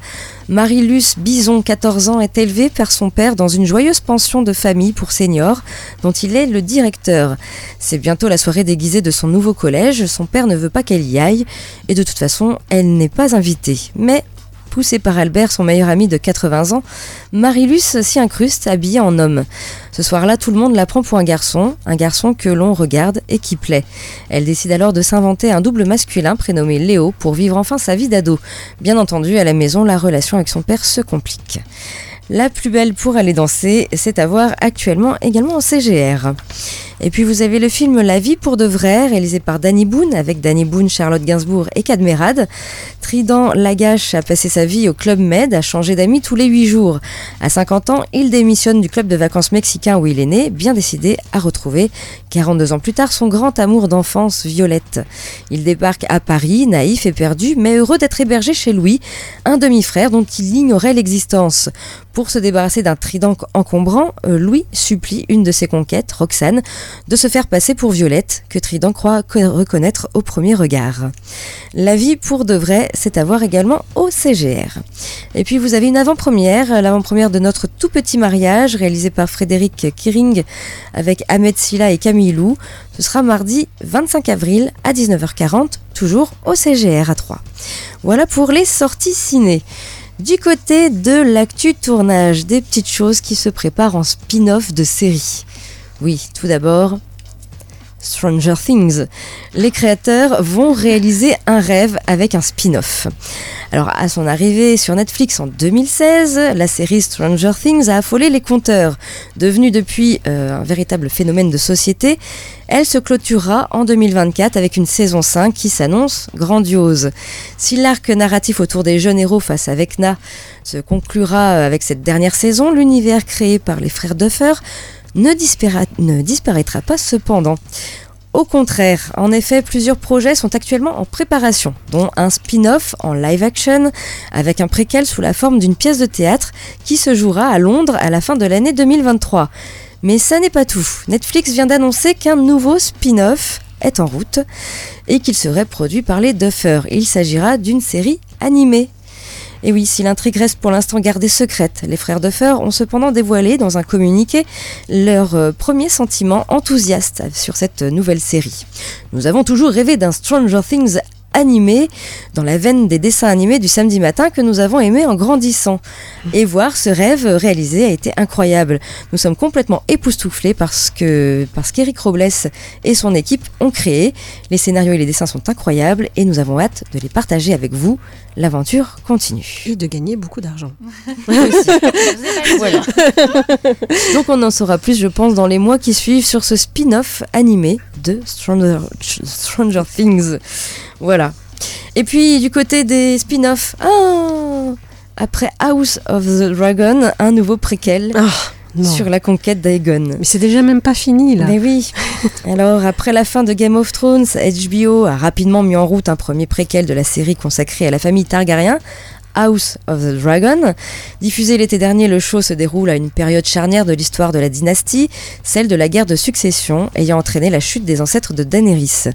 Marie-Luce Bison, 14 ans, est élevée par son père dans une joyeuse pension de famille pour seniors, dont il est le directeur. C'est bientôt la soirée déguisée de son nouveau collège, son père ne veut pas qu'elle y aille, et de toute façon, elle n'est pas invitée. Mais Poussée par Albert, son meilleur ami de 80 ans, Marilus s'y incruste habillée en homme. Ce soir-là, tout le monde la prend pour un garçon, un garçon que l'on regarde et qui plaît. Elle décide alors de s'inventer un double masculin prénommé Léo pour vivre enfin sa vie d'ado. Bien entendu, à la maison, la relation avec son père se complique. La plus belle pour aller danser, c'est à voir actuellement également au CGR. Et puis vous avez le film La vie pour de vrai, réalisé par Danny Boone, avec Danny Boone, Charlotte Gainsbourg et Cadmerade. Trident Lagache a passé sa vie au Club Med, a changé d'amis tous les 8 jours. À 50 ans, il démissionne du club de vacances mexicain où il est né, bien décidé à retrouver, 42 ans plus tard, son grand amour d'enfance, Violette. Il débarque à Paris, naïf et perdu, mais heureux d'être hébergé chez Louis, un demi-frère dont il ignorait l'existence. Pour se débarrasser d'un trident encombrant, euh, Louis supplie une de ses conquêtes, Roxane, de se faire passer pour Violette, que Trident croit reconnaître au premier regard. La vie pour de vrai, c'est à voir également au CGR. Et puis vous avez une avant-première, l'avant-première de notre tout petit mariage, réalisé par Frédéric Kiring avec Ahmed Silla et Camille Lou. Ce sera mardi 25 avril à 19h40, toujours au CGR à 3. Voilà pour les sorties ciné. Du côté de l'actu tournage, des petites choses qui se préparent en spin-off de série. Oui, tout d'abord, Stranger Things. Les créateurs vont réaliser un rêve avec un spin-off. Alors, à son arrivée sur Netflix en 2016, la série Stranger Things a affolé les compteurs. Devenue depuis euh, un véritable phénomène de société, elle se clôturera en 2024 avec une saison 5 qui s'annonce grandiose. Si l'arc narratif autour des jeunes héros face à Vecna se conclura avec cette dernière saison, l'univers créé par les frères Duffer ne, disparaîtra pas cependant. Au contraire, en effet, plusieurs projets sont actuellement en préparation, dont un spin-off en live action avec un préquel sous la forme d'une pièce de théâtre qui se jouera à Londres à la fin de l'année 2023. Mais ça n'est pas tout. Netflix vient d'annoncer qu'un nouveau spin-off est en route et qu'il serait produit par les Duffer. Il s'agira d'une série animée et oui, si l'intrigue reste pour l'instant gardée secrète, les frères Duffer ont cependant dévoilé dans un communiqué leur euh, premier sentiment enthousiaste sur cette nouvelle série. Nous avons toujours rêvé d'un Stranger Things animé dans la veine des dessins animés du samedi matin que nous avons aimé en grandissant. Et voir ce rêve réalisé a été incroyable. Nous sommes complètement époustouflés parce que parce qu'Eric Robles et son équipe ont créé. Les scénarios et les dessins sont incroyables et nous avons hâte de les partager avec vous. L'aventure continue. Et de gagner beaucoup d'argent. Donc on en saura plus, je pense, dans les mois qui suivent sur ce spin-off animé de Stranger, Stranger Things. Voilà. Et puis du côté des spin-offs, ah, après House of the Dragon, un nouveau préquel. Sur la conquête d'Aegon. Mais c'est déjà même pas fini là. Mais oui. Alors après la fin de Game of Thrones, HBO a rapidement mis en route un premier préquel de la série consacrée à la famille Targaryen House of the Dragon. Diffusé l'été dernier, le show se déroule à une période charnière de l'histoire de la dynastie, celle de la guerre de succession, ayant entraîné la chute des ancêtres de Daenerys.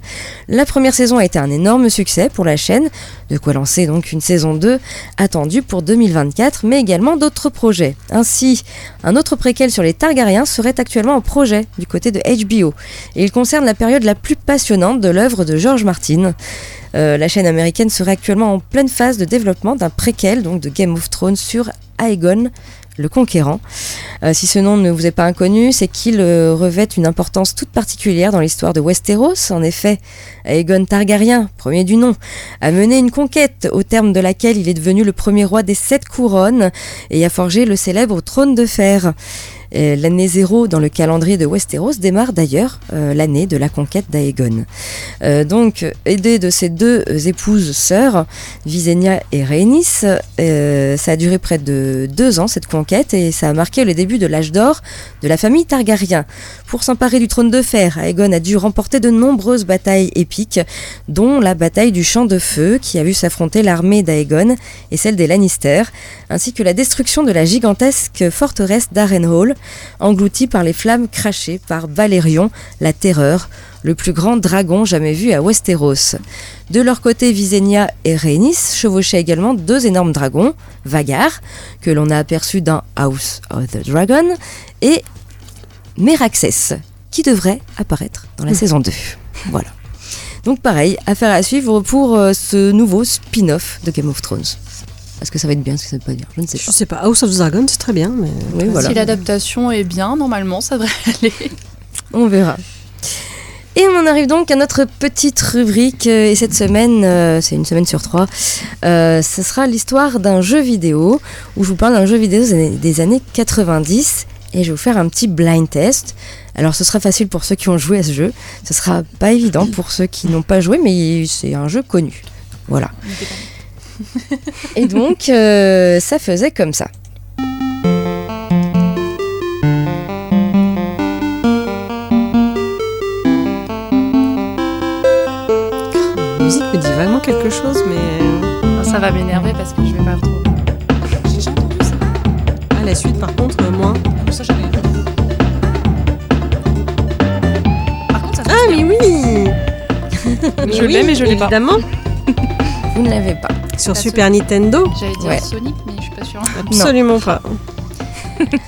La première saison a été un énorme succès pour la chaîne, de quoi lancer donc une saison 2 attendue pour 2024, mais également d'autres projets. Ainsi, un autre préquel sur les Targaryens serait actuellement en projet du côté de HBO, et il concerne la période la plus passionnante de l'œuvre de George Martin. Euh, la chaîne américaine serait actuellement en pleine phase de développement d'un préquel donc de Game of Thrones sur Aegon le Conquérant. Euh, si ce nom ne vous est pas inconnu, c'est qu'il euh, revêt une importance toute particulière dans l'histoire de Westeros. En effet, Aegon Targaryen, premier du nom, a mené une conquête au terme de laquelle il est devenu le premier roi des sept couronnes et a forgé le célèbre trône de fer. L'année zéro dans le calendrier de Westeros démarre d'ailleurs euh, l'année de la conquête d'Aegon. Euh, donc, aidé de ses deux épouses sœurs, Visenya et Rhaenys, euh, ça a duré près de deux ans cette conquête et ça a marqué le début de l'âge d'or de la famille Targaryen. Pour s'emparer du trône de fer, Aegon a dû remporter de nombreuses batailles épiques, dont la bataille du Champ de Feu qui a vu s'affronter l'armée d'Aegon et celle des Lannister, ainsi que la destruction de la gigantesque forteresse d'Arenhall, englouti par les flammes crachées par Valérion, la terreur, le plus grand dragon jamais vu à Westeros. De leur côté, Visenya et Rhaenys chevauchaient également deux énormes dragons, Vagar, que l'on a aperçu dans House of the Dragon, et Meraxes, qui devrait apparaître dans la hmm. saison 2. Voilà. Donc pareil, affaire à suivre pour euh, ce nouveau spin-off de Game of Thrones. Est-ce que ça va être bien, ce que ça veut pas dire Je ne sais pas. Je sais pas. House of the Dragon, c'est très bien, mais si l'adaptation est bien, normalement, ça devrait aller. On verra. Et on arrive donc à notre petite rubrique. Euh, et cette semaine, euh, c'est une semaine sur trois, euh, ce sera l'histoire d'un jeu vidéo où je vous parle d'un jeu vidéo des années 90 et je vais vous faire un petit blind test. Alors ce sera facile pour ceux qui ont joué à ce jeu, ce sera pas évident pour ceux qui n'ont pas joué, mais c'est un jeu connu. Voilà. Et donc euh, ça faisait comme ça. La musique me dit vraiment quelque chose, mais. Ça va m'énerver parce que je vais pas retrouver. Ah, la suite, par contre, euh, moins. Ça, j'avais Ah, mais oui Je l'ai, mais je l'ai pas. Évidemment, Vous ne l'avez pas. Sur Super Nintendo. J'allais dire Ouais. Sonic, mais je suis pas sûre. Absolument pas.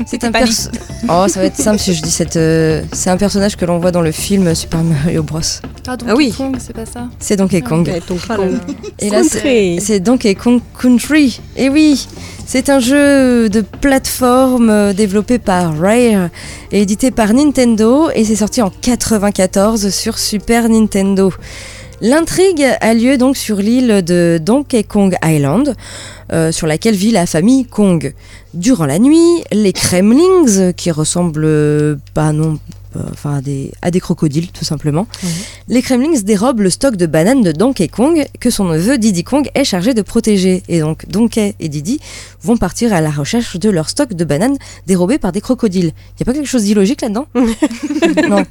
C'est un perso- Oh, ça va être simple si je dis cette. euh, C'est un personnage que l'on voit dans le film Super Mario Bros. Ah, Ah oui. Kong, c'est pas ça. C'est Donkey Kong. Ouais, Oh là là. Et là, c'est Donkey Kong Country. Et oui, c'est un jeu de plateforme euh, développé par Rare et édité par Nintendo et c'est sorti en 94 sur Super Nintendo. L'intrigue a lieu donc sur l'île de Donkey Kong Island, euh, sur laquelle vit la famille Kong. Durant la nuit, les Kremlings, qui ressemblent pas non, enfin à des, à des crocodiles tout simplement, les Kremlings dérobent le stock de bananes de Donkey Kong que son neveu Diddy Kong est chargé de protéger. Et donc Donkey et Diddy vont partir à la recherche de leur stock de bananes dérobées par des crocodiles. Y a pas quelque chose d'illogique là-dedans Non,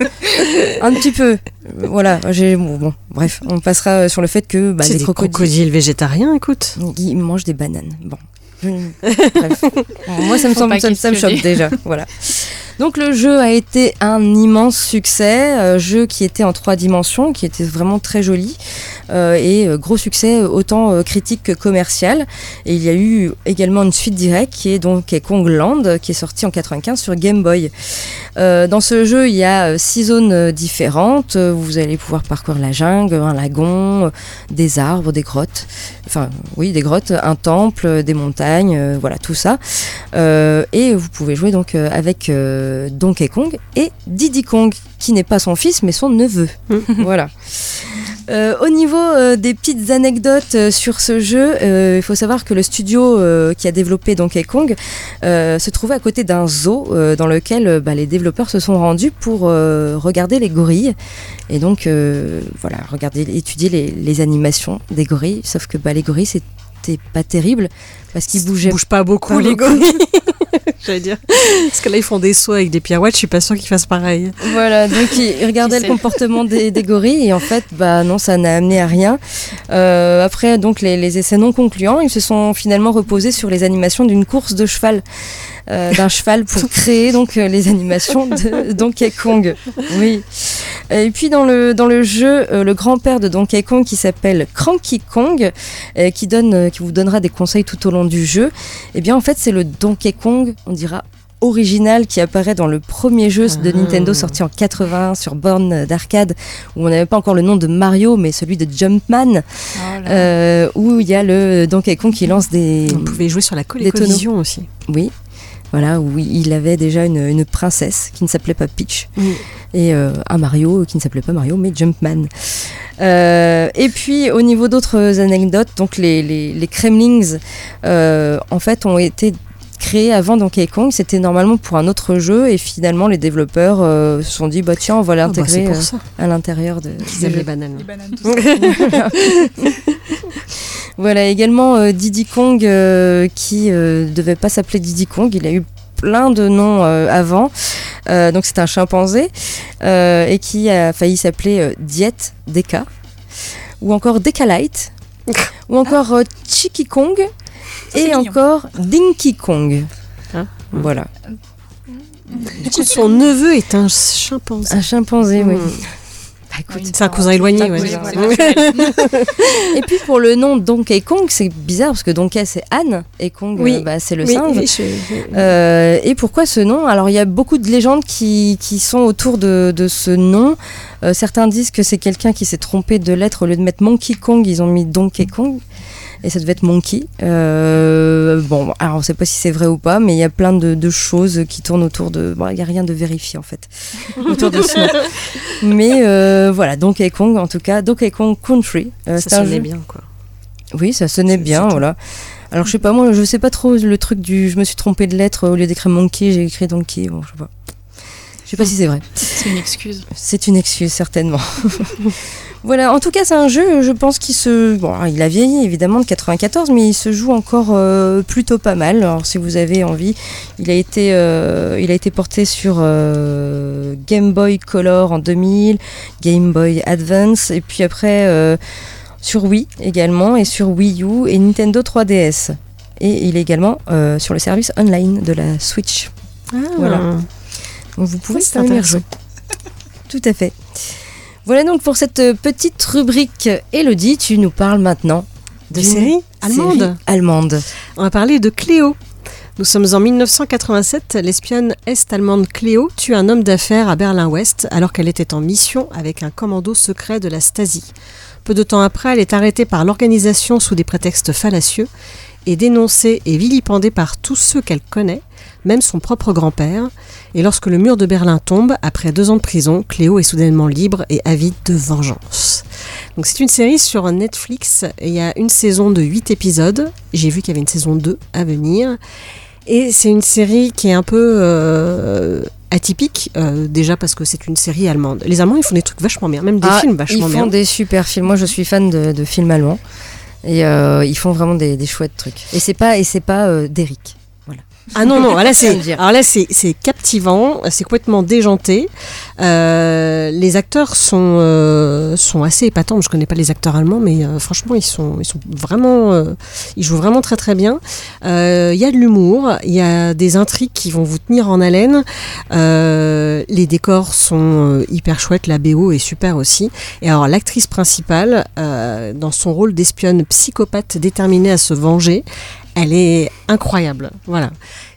un petit peu. Euh, Voilà, j'ai bon, bon, bref, on passera sur le fait que bah, c'est les des crocodiles, crocodiles végétariens, écoute. ils mangent des bananes. Bon. Bref. Moi, ça me, semble, ça, me- ça me questionner. choque déjà. Voilà. Donc le jeu a été un immense succès, euh, jeu qui était en trois dimensions, qui était vraiment très joli euh, et euh, gros succès autant euh, critique que commercial. Et il y a eu également une suite directe qui est donc Kong Land, qui est sortie en 95 sur Game Boy. Dans ce jeu, il y a six zones différentes. Vous allez pouvoir parcourir la jungle, un lagon, des arbres, des grottes. Enfin, oui, des grottes, un temple, des montagnes, voilà, tout ça. Et vous pouvez jouer donc avec Donkey Kong et Diddy Kong, qui n'est pas son fils, mais son neveu. voilà. Euh, au niveau euh, des petites anecdotes euh, sur ce jeu, euh, il faut savoir que le studio euh, qui a développé Donkey Kong euh, se trouvait à côté d'un zoo euh, dans lequel euh, bah, les développeurs se sont rendus pour euh, regarder les gorilles et donc euh, voilà regarder étudier les, les animations des gorilles. Sauf que bah, les gorilles c'était pas terrible parce qu'ils bougeaient. Ils bougent pas beaucoup, Pas les gorilles. J'allais dire. Parce que là, ils font des sauts avec des pirouettes, je suis pas sûre qu'ils fassent pareil. Voilà, donc ils regardaient le comportement des, des gorilles et en fait, bah non, ça n'a amené à rien. Euh, après, donc les, les essais non concluants, ils se sont finalement reposés sur les animations d'une course de cheval, euh, d'un cheval pour créer donc euh, les animations de Donkey Kong. Oui. Et puis dans le dans le jeu, le grand-père de Donkey Kong qui s'appelle Cranky Kong, qui donne, qui vous donnera des conseils tout au long du jeu. Eh bien, en fait, c'est le Donkey Kong, on dira original qui apparaît dans le premier jeu de Ah. Nintendo sorti en 80 sur borne d'arcade où on n'avait pas encore le nom de Mario mais celui de Jumpman Oh euh, où il y a le Donkey Kong qui lance des On pouvait jouer sur la. ColecoVision aussi. oui voilà où il avait déjà une, une princesse qui ne s'appelait pas Peach Mm. et euh, un Mario qui ne s'appelait pas Mario mais Jumpman Euh, et puis au niveau d'autres anecdotes donc les, les, les Kremlings euh, en fait ont été créés avant Donkey Kong c'était normalement pour un autre jeu et finalement les développeurs euh, se sont dit bah tiens on va Ah bah, l'intégrer euh, à l'intérieur de, jeu. les bananes. Les bananes, tout ça. Voilà, également euh, Diddy Kong euh, qui euh, devait pas s'appeler Diddy Kong, il a eu plein de noms euh, avant. Euh, donc c'est un chimpanzé euh, et qui a failli s'appeler euh, Diet Deka ou encore Decalite ou encore euh, Chiki Kong et mignon. encore Dinky Kong. Hein voilà, Du coup, son neveu est un chimpanzé. un chimpanzé, oui. Bah, écoute, C'est un cousin éloigné, Ouais. Et puis pour le nom Donkey Kong, c'est bizarre parce que Donkey c'est Anne et Kong Oui. euh, bah, c'est le Oui, singe. oui, je- Euh, et pourquoi ce nom? Alors il y a beaucoup de légendes qui, qui sont autour de, de ce nom. Euh, certains disent que c'est quelqu'un qui s'est trompé de lettre au lieu de mettre Monkey Kong, ils ont mis Donkey Kong. Et ça devait être Monkey. Euh, bon, alors on sait pas si c'est vrai ou pas, mais il y a plein de, de choses qui tournent autour de. Bon, il n'y a rien de vérifié en fait autour de ce nom. Mais euh, voilà, Donkey Kong en tout cas, Donkey Kong Country. Euh, Ça sonnait jeu- bien, quoi. oui, ça sonnait bien, voilà. Alors je sais pas, moi je sais pas trop le truc du je me suis trompé de lettre au lieu d'écrire monkey, j'ai écrit donkey, bon je sais pas. Je sais pas si c'est vrai. C'est une excuse. C'est une excuse certainement. voilà, en tout cas c'est un jeu, je pense qu'il se... Bon, il a vieilli évidemment de 94, mais il se joue encore euh, plutôt pas mal. Alors si vous avez envie, il a été, euh, il a été porté sur euh, Game Boy Color en 2000, Game Boy Advance, et puis après sur Wii également, et sur Wii U et Nintendo 3DS. Et il est également sur le service online de la Switch. Voilà. Donc vous pouvez. Tout à fait. Voilà donc pour cette euh, petite rubrique. Elodie, tu nous parles maintenant De série allemande. série allemande. On va parler de Cléo. Nous sommes en 1987. L'espionne est-allemande Cléo tue un homme d'affaires à Berlin-Ouest alors qu'elle était en mission avec un commando secret de la Stasi. Peu de temps après, elle est arrêtée par l'organisation sous des prétextes fallacieux et dénoncée et vilipendée par tous ceux qu'elle connaît, même son propre grand-père. Et lorsque le mur de Berlin tombe, après deux ans de prison, Cléo est soudainement libre et avide de vengeance. Donc c'est une série sur Netflix. Il y a une saison de 8 épisodes. J'ai vu qu'il y avait une saison 2 à venir. Et c'est une série qui est un peu euh, atypique, euh, déjà parce que c'est une série allemande. Les Allemands, ils font des trucs vachement bien, même des Ah, films vachement Ils bien. font des super films. Moi, je suis fan de, de films allemands. Et euh, ils font vraiment des, des chouettes trucs. Et c'est pas, et c'est pas euh, d'Eric. Ah non, non, là Je c'est, alors là c'est, captivant, c'est complètement déjanté. Euh, les acteurs sont, euh, sont assez épatants. Je connais pas les acteurs allemands, mais euh, franchement ils sont, ils sont vraiment, euh, ils jouent vraiment très très bien. Euh, Il y a de l'humour, il y a des intrigues qui vont vous tenir en haleine. Euh, les décors sont euh, hyper chouettes, la BO est super aussi. Et alors l'actrice principale, euh, dans son rôle d'espionne psychopathe déterminée à se venger, elle est incroyable. Voilà.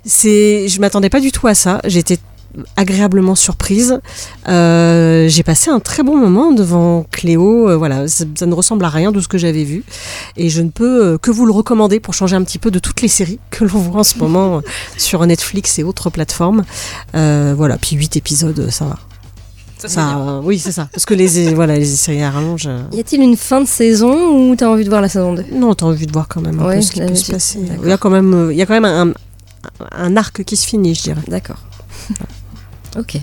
C'est, je m'attendais pas du tout à ça. J'étais agréablement surprise. Euh, j'ai passé un très bon moment devant Cléo. Euh, voilà, ça, ne ressemble à rien de ce que j'avais vu, et je ne peux euh, que vous le recommander pour changer un petit peu de toutes les séries que l'on voit en ce moment euh, sur Netflix et autres plateformes. Euh, voilà, puis 8 épisodes, ça va. Ça, euh, oui, c'est ça. Parce que les, voilà, les séries à rallonge. euh, Y a-t-il une fin de saison ou t'as envie de voir la saison 2 non, t'as envie de voir quand même un Ouais, peu ce qui peut se passer. d'accord. Il y a quand même, euh, il y a quand même un, un arc qui se finit, je dirais. D'accord. ok.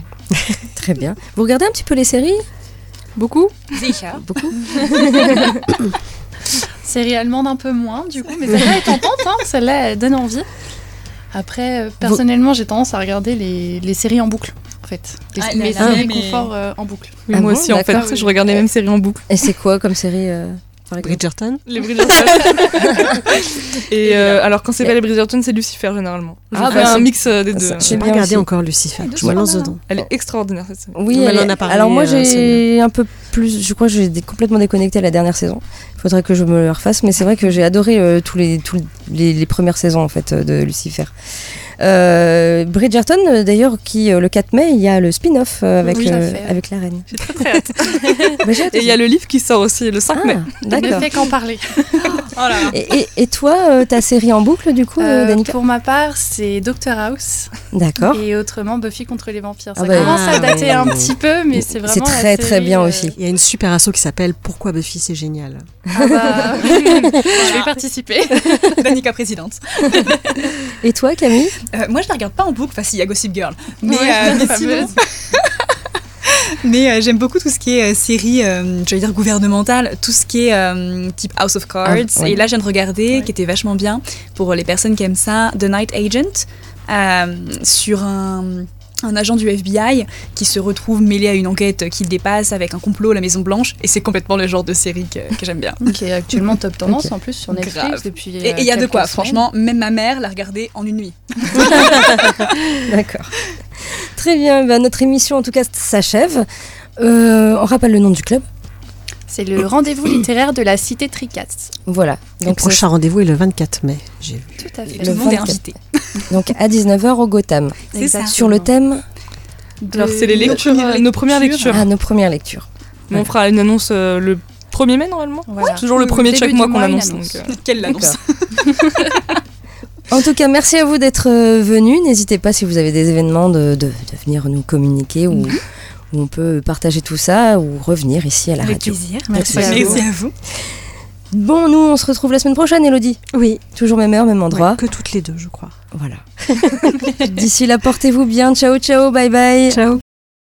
Très bien. Vous regardez un petit peu les séries? Beaucoup Sicher. Beaucoup Série allemande un peu moins, du coup, mais celle-là est tentante, hein. celle-là elle donne envie. Après, euh, personnellement, j'ai tendance à regarder les, les séries en boucle, en fait. Les, Ah, mes séries même et- confort euh, en boucle. Oui, Ah moi bon, aussi, en fait. d'accord. Je regarde les mêmes séries en boucle. Et c'est quoi comme série euh, par Bridgerton Les Bridgerton. Et euh, alors, quand c'est pas les Bridgerton, c'est Lucifer, généralement. Je Ah, fais bah, un mix euh, des deux. J'ai pas regardé aussi. encore Lucifer. Je me lance dedans. Elle est extraordinaire, cette série. Oui, Elle elle en a est- parlé, alors moi euh, j'ai un peu plus, je crois que j'ai complètement déconnecté la dernière saison. Il faudrait que je me le refasse, mais c'est vrai que j'ai adoré euh, tous les, tous les, les premières saisons en fait euh, de Lucifer. Euh, Bridgerton, euh, d'ailleurs, qui euh, le 4 mai, il y a le spin-off avec, Oui, euh, avec la reine. J'ai très très hâte. Et il y a le livre qui sort aussi le 5 mai. Ah, Ne d'accord. fait qu'en parler. Et, et- et toi, euh, ta série en boucle du coup, euh, Danica pour ma part, c'est Doctor House D'accord. et autrement Buffy contre les vampires. Ça Ah bah, commence à ah, dater un petit peu, mais c'est vraiment. C'est très très bien euh, aussi. Il y a une super asso qui s'appelle Pourquoi Buffy c'est génial. Ah bah, je vais y participer. Danica présidente. Et toi, Camille? Euh, moi, je la regarde pas en boucle, enfin, si, il y a Gossip Girl. Mais, Ouais, euh, mais fameuse. sinon- Mais euh, j'aime beaucoup tout ce qui est euh, série, euh, je vais dire gouvernementale, tout ce qui est type House of Cards. Ah, ouais. Et là, je viens de regarder, qui était vachement bien pour les personnes qui aiment ça, The Night Agent, sur un, un agent du FBI qui se retrouve mêlé à une enquête qui le dépasse avec un complot à la Maison Blanche. Et c'est complètement le genre de série que, que j'aime bien. Qui est actuellement top tendance en plus sur Netflix Grave. depuis. Et il y a de quoi, semaines. franchement, même ma mère l'a regardé en une nuit. D'accord. Très bien, bah, notre émission en tout cas s'achève. Euh, on rappelle le nom du club. C'est le rendez-vous littéraire de la cité Tricast. Voilà. Le prochain rendez-vous est le 24 mai, j'ai vu. Tout à fait. Tout le monde est 24. invité. donc à 19h au Gotham. C'est ça. Sur le thème Alors, c'est les nos lectures, premières euh, nos premières lectures. à nos premières lectures. Mais On fera une annonce euh, le 1er mai, normalement. Voilà. Toujours le premier de chaque mois qu'on annonce. annonce. donc, euh, Quelle annonce En tout cas, merci à vous d'être euh, venus. N'hésitez pas si vous avez des événements de, de- de venir nous communiquer ou où on peut partager tout ça ou revenir ici à la Avec radio. plaisir. Merci Merci à Merci vous. à vous. Bon, nous, on se retrouve la semaine prochaine, Elodie. Oui. Toujours même heure, même endroit. Ouais, que toutes les deux, je crois. Voilà. D'ici là, portez-vous bien. Ciao, ciao, bye bye. Ciao.